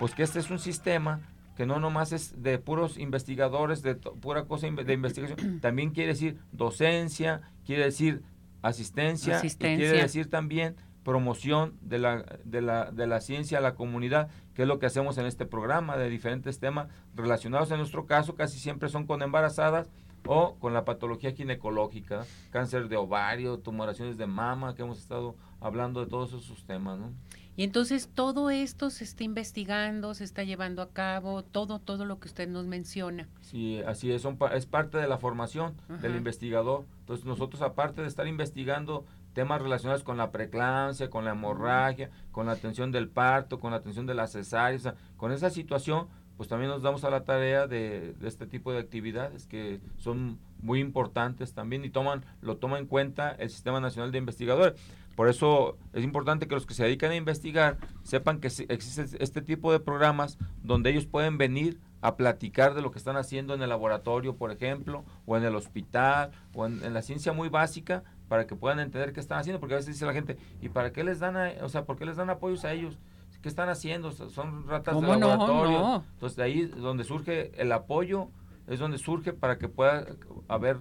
Speaker 8: pues que este es un sistema que no nomás es de puros investigadores, de pura cosa de investigación, también quiere decir docencia, quiere decir asistencia, asistencia. y quiere decir también promoción de la, de, la, de la ciencia a la comunidad, que es lo que hacemos en este programa de diferentes temas relacionados. En nuestro caso, casi siempre son con embarazadas o con la patología ginecológica, cáncer de ovario, tumoraciones de mama, que hemos estado hablando de todos esos temas, ¿no?
Speaker 1: Y entonces todo esto se está investigando, se está llevando a cabo, todo, todo lo que usted nos menciona.
Speaker 8: Sí, así es, es parte de la formación del investigador. Entonces nosotros aparte de estar investigando temas relacionados con la preeclampsia, con la hemorragia, con la atención del parto, con la atención de la cesárea, con esa situación, pues también nos damos a la tarea de, este tipo de actividades que son muy importantes también y toman lo toma en cuenta el Sistema Nacional de Investigadores. Por eso es importante que los que se dedican a investigar sepan que existe este tipo de programas donde ellos pueden venir a platicar de lo que están haciendo en el laboratorio, por ejemplo, o en el hospital, o en la ciencia muy básica, para que puedan entender qué están haciendo, porque a veces dice la gente, ¿y para qué les dan, o sea, por qué les dan apoyos a ellos? ¿Qué están haciendo? Son ratas de laboratorio. Entonces, de ahí donde surge el apoyo, es donde surge para que pueda haber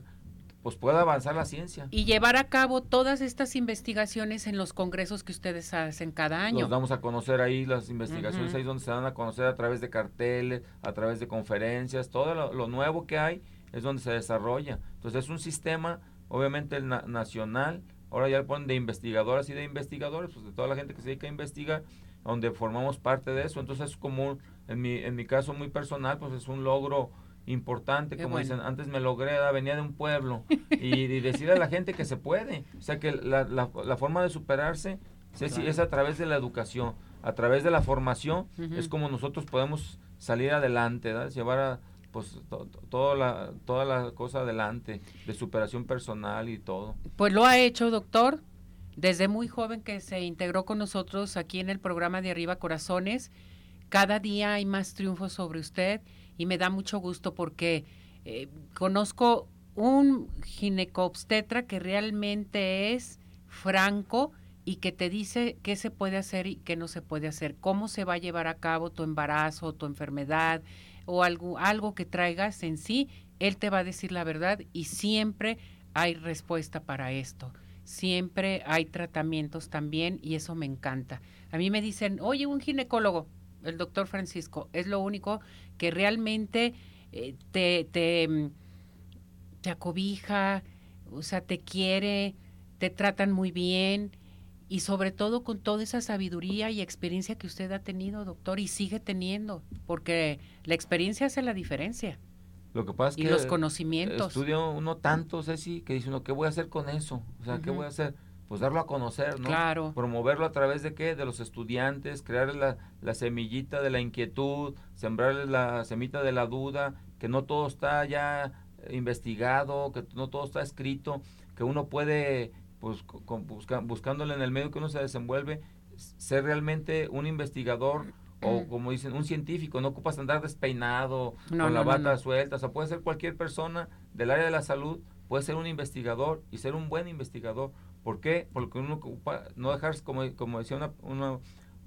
Speaker 8: pues pueda avanzar la ciencia.
Speaker 1: Y llevar a cabo todas estas investigaciones en los congresos que ustedes hacen cada año.
Speaker 8: Nos damos a conocer ahí las investigaciones, ahí donde se dan a conocer a través de carteles, a través de conferencias, todo lo, lo nuevo que hay es donde se desarrolla. Entonces es un sistema obviamente el nacional, ahora ya le ponen de investigadoras y de investigadores, pues de toda la gente que se dedica a investigar, donde formamos parte de eso. Entonces es como, en mi, en mi caso muy personal, pues es un logro importante, como dicen, antes me logré, venía de un pueblo, y, decirle a la gente que se puede, o sea que la, la, la forma de superarse es, es, a través de la educación, a través de la formación, es como nosotros podemos salir adelante, llevar a, pues toda la toda la cosa adelante de superación personal y todo.
Speaker 1: Pues lo ha hecho, doctor, desde muy joven que se integró con nosotros aquí en el programa de Arriba Corazones. Cada día hay más triunfos sobre usted y me da mucho gusto porque eh, conozco un ginecobstetra que realmente es franco y que te dice qué se puede hacer y qué no se puede hacer, cómo se va a llevar a cabo tu embarazo, tu enfermedad, o algo, algo que traigas en sí, él te va a decir la verdad y siempre hay respuesta para esto. Siempre hay tratamientos también y eso me encanta. A mí me dicen, oye, un ginecólogo, el doctor Francisco, es lo único que realmente eh, te, te, mm, te acobija, o sea, te quiere, te tratan muy bien y sobre todo con toda esa sabiduría y experiencia que usted ha tenido, doctor, y sigue teniendo, porque la experiencia hace la diferencia.
Speaker 8: Lo que pasa es
Speaker 1: y los conocimientos.
Speaker 8: Estudia uno tanto, Ceci, que dice uno, ¿qué voy a hacer con eso? O sea, ¿qué voy a hacer? Pues darlo a conocer, ¿no?
Speaker 1: Claro.
Speaker 8: Promoverlo a través de qué? De los estudiantes, crear la, la semillita de la inquietud, sembrarles la semita de la duda, que no todo está ya investigado, que no todo está escrito, que uno puede pues con, buscándole en el medio que uno se desenvuelve, ser realmente un investigador o como dicen, un científico, no ocupas andar despeinado, con la bata suelta, o sea, puede ser cualquier persona del área de la salud, puede ser un investigador y ser un buen investigador. ¿Por qué? Porque uno ocupa, no dejar, como, como decía una,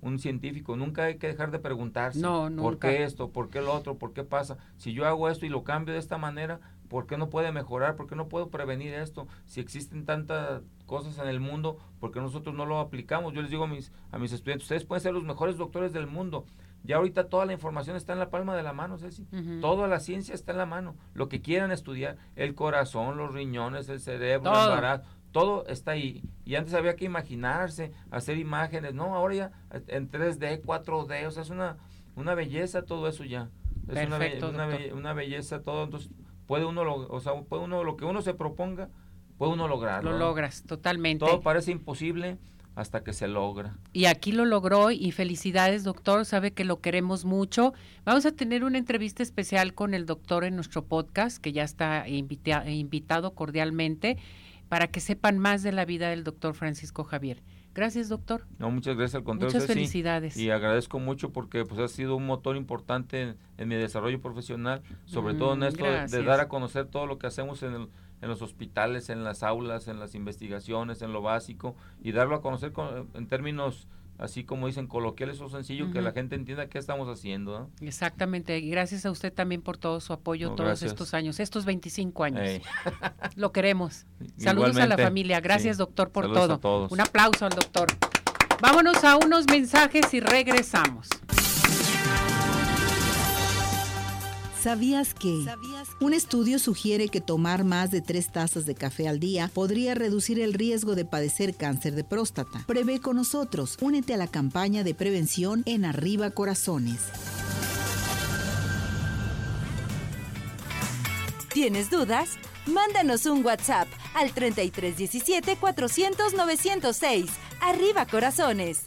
Speaker 8: un científico, nunca hay que dejar de preguntarse, ¿por qué esto? ¿Por qué lo otro? ¿Por qué pasa? Si yo hago esto y lo cambio de esta manera, ¿por qué no puede mejorar? ¿Por qué no puedo prevenir esto? Si existen tantas cosas en el mundo, ¿por qué nosotros no lo aplicamos? Yo les digo a mis, a mis estudiantes, ustedes pueden ser los mejores doctores del mundo. Ya ahorita toda la información está en la palma de la mano, Ceci. Toda la ciencia está en la mano. Lo que quieran estudiar, el corazón, los riñones, el cerebro, el embarazo, todo está ahí. Y antes había que imaginarse, hacer imágenes. No, ahora ya en 3D, 4D, o sea, es una, una belleza todo eso ya. Es una, belleza todo, entonces puede uno, lo, o sea, puede uno lo que uno se proponga, puede uno lograrlo.
Speaker 1: Lo logras, totalmente.
Speaker 8: Todo parece imposible hasta que se logra.
Speaker 1: Y aquí lo logró y felicidades doctor, sabe que lo queremos mucho. Vamos a tener una entrevista especial con el doctor en nuestro podcast, que ya está invitado cordialmente, para que sepan más de la vida del doctor Francisco Javier. Gracias, doctor.
Speaker 8: No, muchas gracias al contrario.
Speaker 1: Muchas felicidades.
Speaker 8: y agradezco mucho porque pues ha sido un motor importante en, mi desarrollo profesional, sobre todo en mm, esto de, dar a conocer todo lo que hacemos en, en, los hospitales, en las aulas, en las investigaciones, en lo básico y darlo a conocer en términos así como dicen coloquiales o sencillo, que la gente entienda qué estamos haciendo.
Speaker 1: Exactamente, y gracias a usted también por todo su apoyo todos estos años, estos 25 años. Lo queremos. Saludos a la familia, gracias doctor por todo. Un aplauso al doctor. Vámonos a unos mensajes y regresamos.
Speaker 3: ¿Sabías que? Un estudio sugiere que tomar más de tres tazas de café al día podría reducir el riesgo de padecer cáncer de próstata. Prevé con nosotros. Únete a la campaña de prevención en Arriba Corazones.
Speaker 6: ¿Tienes dudas? Mándanos un WhatsApp al 3317 400 906. Arriba Corazones.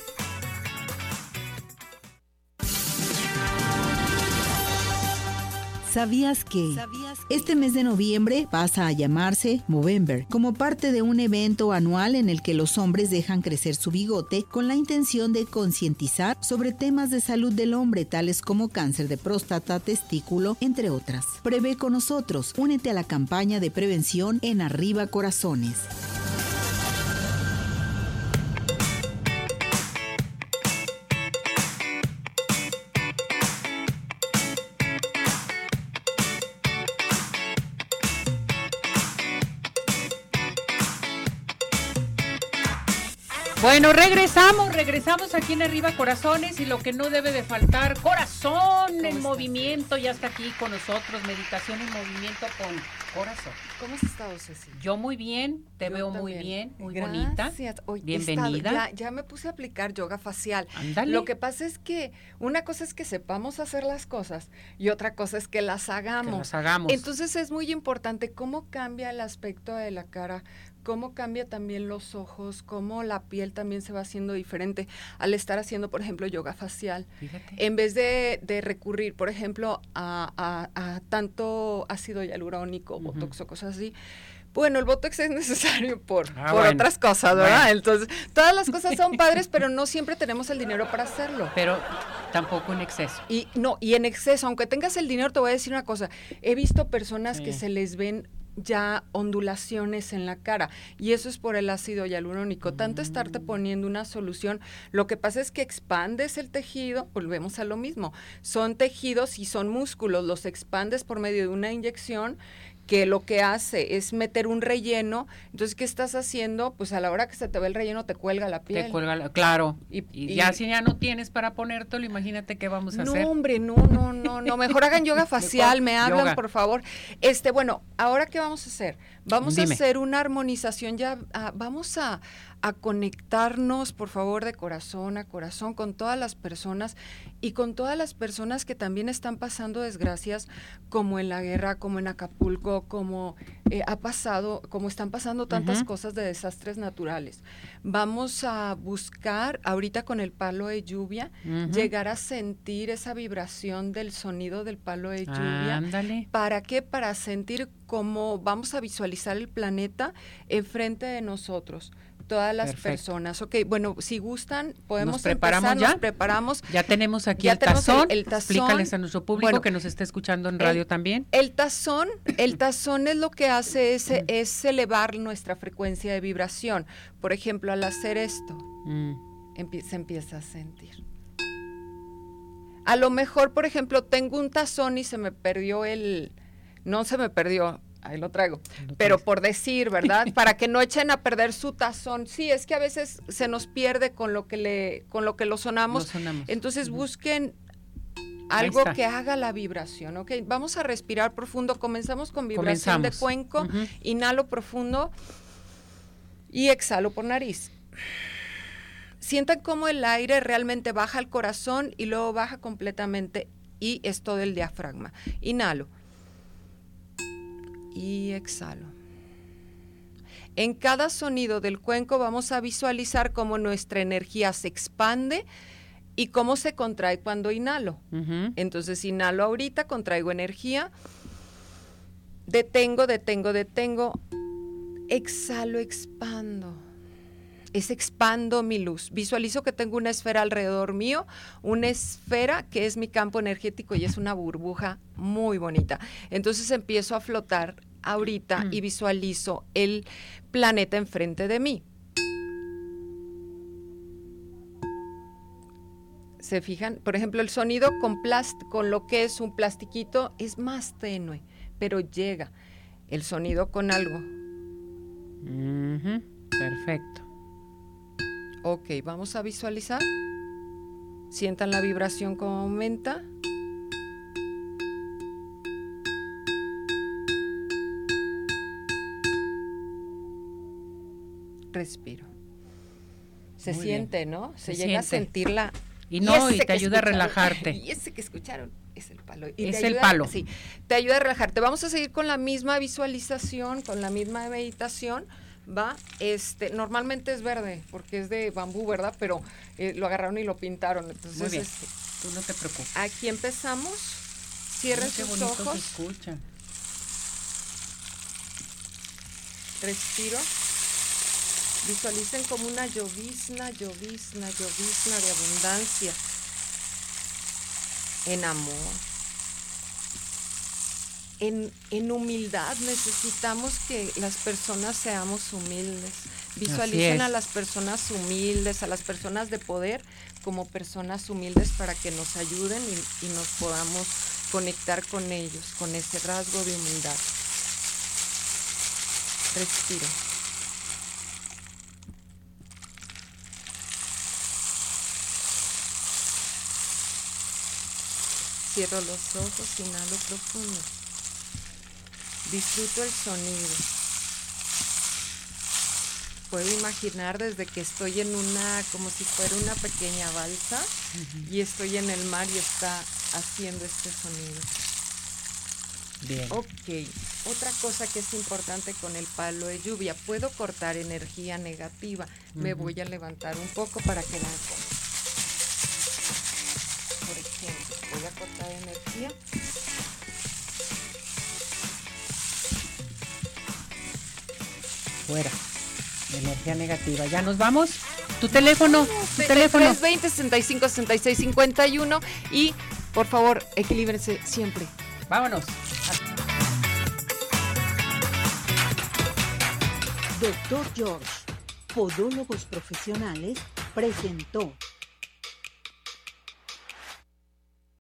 Speaker 3: ¿Sabías que este mes de noviembre pasa a llamarse Movember como parte de un evento anual en el que los hombres dejan crecer su bigote con la intención de concientizar sobre temas de salud del hombre tales como cáncer de próstata, testículo, entre otras? Prevé con nosotros, únete a la campaña de prevención en Arriba Corazones.
Speaker 1: Bueno, regresamos, regresamos aquí en Arriba Corazones y lo que no debe de faltar, corazón en movimiento, ya está aquí con nosotros, meditación en movimiento con corazón.
Speaker 9: ¿Cómo has estado, Ceci?
Speaker 1: Yo muy bien, te veo muy bien, muy bonita. Bienvenida.
Speaker 9: ya, me puse a aplicar yoga facial. Ándale. Lo que pasa es que una cosa es que sepamos hacer las cosas y otra cosa es que las hagamos. Que
Speaker 1: las hagamos.
Speaker 9: Entonces es muy importante cómo cambia el aspecto de la cara cómo cambia también los ojos, cómo la piel también se va haciendo diferente al estar haciendo, por ejemplo, yoga facial. En vez de, recurrir, por ejemplo, a, tanto ácido hialurónico, botox o cosas así, bueno, el botox es necesario por, ah, otras cosas, ¿verdad? Entonces, todas las cosas son padres, pero no siempre tenemos el dinero para hacerlo.
Speaker 1: Pero tampoco en exceso.
Speaker 9: Y no, y en exceso, aunque tengas el dinero, te voy a decir una cosa. He visto personas que se les ven ya ondulaciones en la cara y eso es por el ácido hialurónico. Tanto estarte poniendo una solución, lo que pasa es que expandes el tejido, volvemos a lo mismo, son tejidos y son músculos, los expandes por medio de una inyección que lo que hace es meter un relleno. Entonces, ¿qué estás haciendo? Pues a la hora que se te ve el relleno, te cuelga la piel.
Speaker 1: Te cuelga, claro. Y, ya si ya no tienes para ponértelo, imagínate qué vamos a hacer.
Speaker 9: No, hombre, no, no, no, no. Mejor hagan yoga facial, me hablan, por favor. Este, bueno, ahora qué vamos a hacer? Vamos a hacer una armonización ya, ah, vamos a, a conectarnos, por favor, de corazón a corazón con todas las personas y con todas las personas que también están pasando desgracias, como en la guerra, como en Acapulco, como eh, ha pasado, como están pasando tantas cosas de desastres naturales. Vamos a buscar, ahorita con el palo de lluvia, llegar a sentir esa vibración del sonido del palo de lluvia. ¿Para qué? Para sentir cómo vamos a visualizar el planeta enfrente de nosotros todas las personas. Ok, bueno, si gustan, podemos
Speaker 1: ¿Nos preparamos ya?
Speaker 9: Nos preparamos.
Speaker 1: Ya tenemos aquí el, tazón. El, tazón. Explícales a nuestro público que nos está escuchando en radio también.
Speaker 9: El tazón, el tazón es lo que hace es, es elevar nuestra frecuencia de vibración. Por ejemplo, al hacer esto, mm. se empieza a sentir. A lo mejor, por ejemplo, tengo un tazón y se me perdió el, no se me perdió, ahí lo traigo. Pero por decir, ¿verdad? Para que no echen a perder su tazón. Sí, es que a veces se nos pierde con lo que le, con lo que lo sonamos. Entonces busquen algo que haga la vibración, ¿ok? Vamos a respirar profundo. Comenzamos con vibración de cuenco. Inhalo profundo y exhalo por nariz. Sientan cómo el aire realmente baja al corazón y luego baja completamente y es todo el diafragma. Inhalo y exhalo. En cada sonido del cuenco vamos a visualizar cómo nuestra energía se expande y cómo se contrae cuando inhalo. Entonces inhalo ahorita, contraigo energía, detengo, detengo, detengo, exhalo, expando. Es expando mi luz. Visualizo que tengo una esfera alrededor mío, una esfera que es mi campo energético y es una burbuja muy bonita. Entonces empiezo a flotar ahorita y visualizo el planeta enfrente de mí. ¿Se fijan? Por ejemplo, el sonido con, con lo que es un plastiquito es más tenue, pero llega. El sonido con algo.
Speaker 1: Perfecto.
Speaker 9: Ok, vamos a visualizar. Sientan la vibración como aumenta. Respiro. Se siente, ¿no? Se, llega a sentirla.
Speaker 1: Y no, y, te ayuda a relajarte.
Speaker 9: Y ese que escucharon es el palo.
Speaker 1: es el palo.
Speaker 9: Sí, te ayuda a relajarte. Vamos a seguir con la misma visualización, con la misma meditación. Va, este, normalmente es verde porque es de bambú, ¿verdad? Pero eh, lo agarraron y lo pintaron. Entonces,
Speaker 1: Muy bien. Este, Tú no te preocupes.
Speaker 9: Aquí empezamos. Cierren sus ojos.
Speaker 1: escucha.
Speaker 9: Respiro. Visualicen como una llovizna, llovizna, llovizna de abundancia, en amor, en, en, humildad. Necesitamos que las personas seamos humildes. Visualicen a las personas humildes, a las personas de poder como personas humildes para que nos ayuden y, y nos podamos conectar con ellos, con ese rasgo de humildad. Respiro. Cierro los ojos, inhalo profundo. Disfruto el sonido. Puedo imaginar desde que estoy en una, como si fuera una pequeña balsa, y estoy en el mar y está haciendo este sonido.
Speaker 1: Bien.
Speaker 9: Ok, otra cosa que es importante con el palo de lluvia, puedo cortar energía negativa. Me voy a levantar un poco para que la Por ejemplo, voy a cortar energía.
Speaker 1: Fuera. Energía negativa. Ya nos vamos. Tu teléfono. Tu teléfono.
Speaker 9: 320 65 66 51 y por favor, equilíbrense siempre.
Speaker 1: Vámonos.
Speaker 3: Doctor George, Podólogos Profesionales, presentó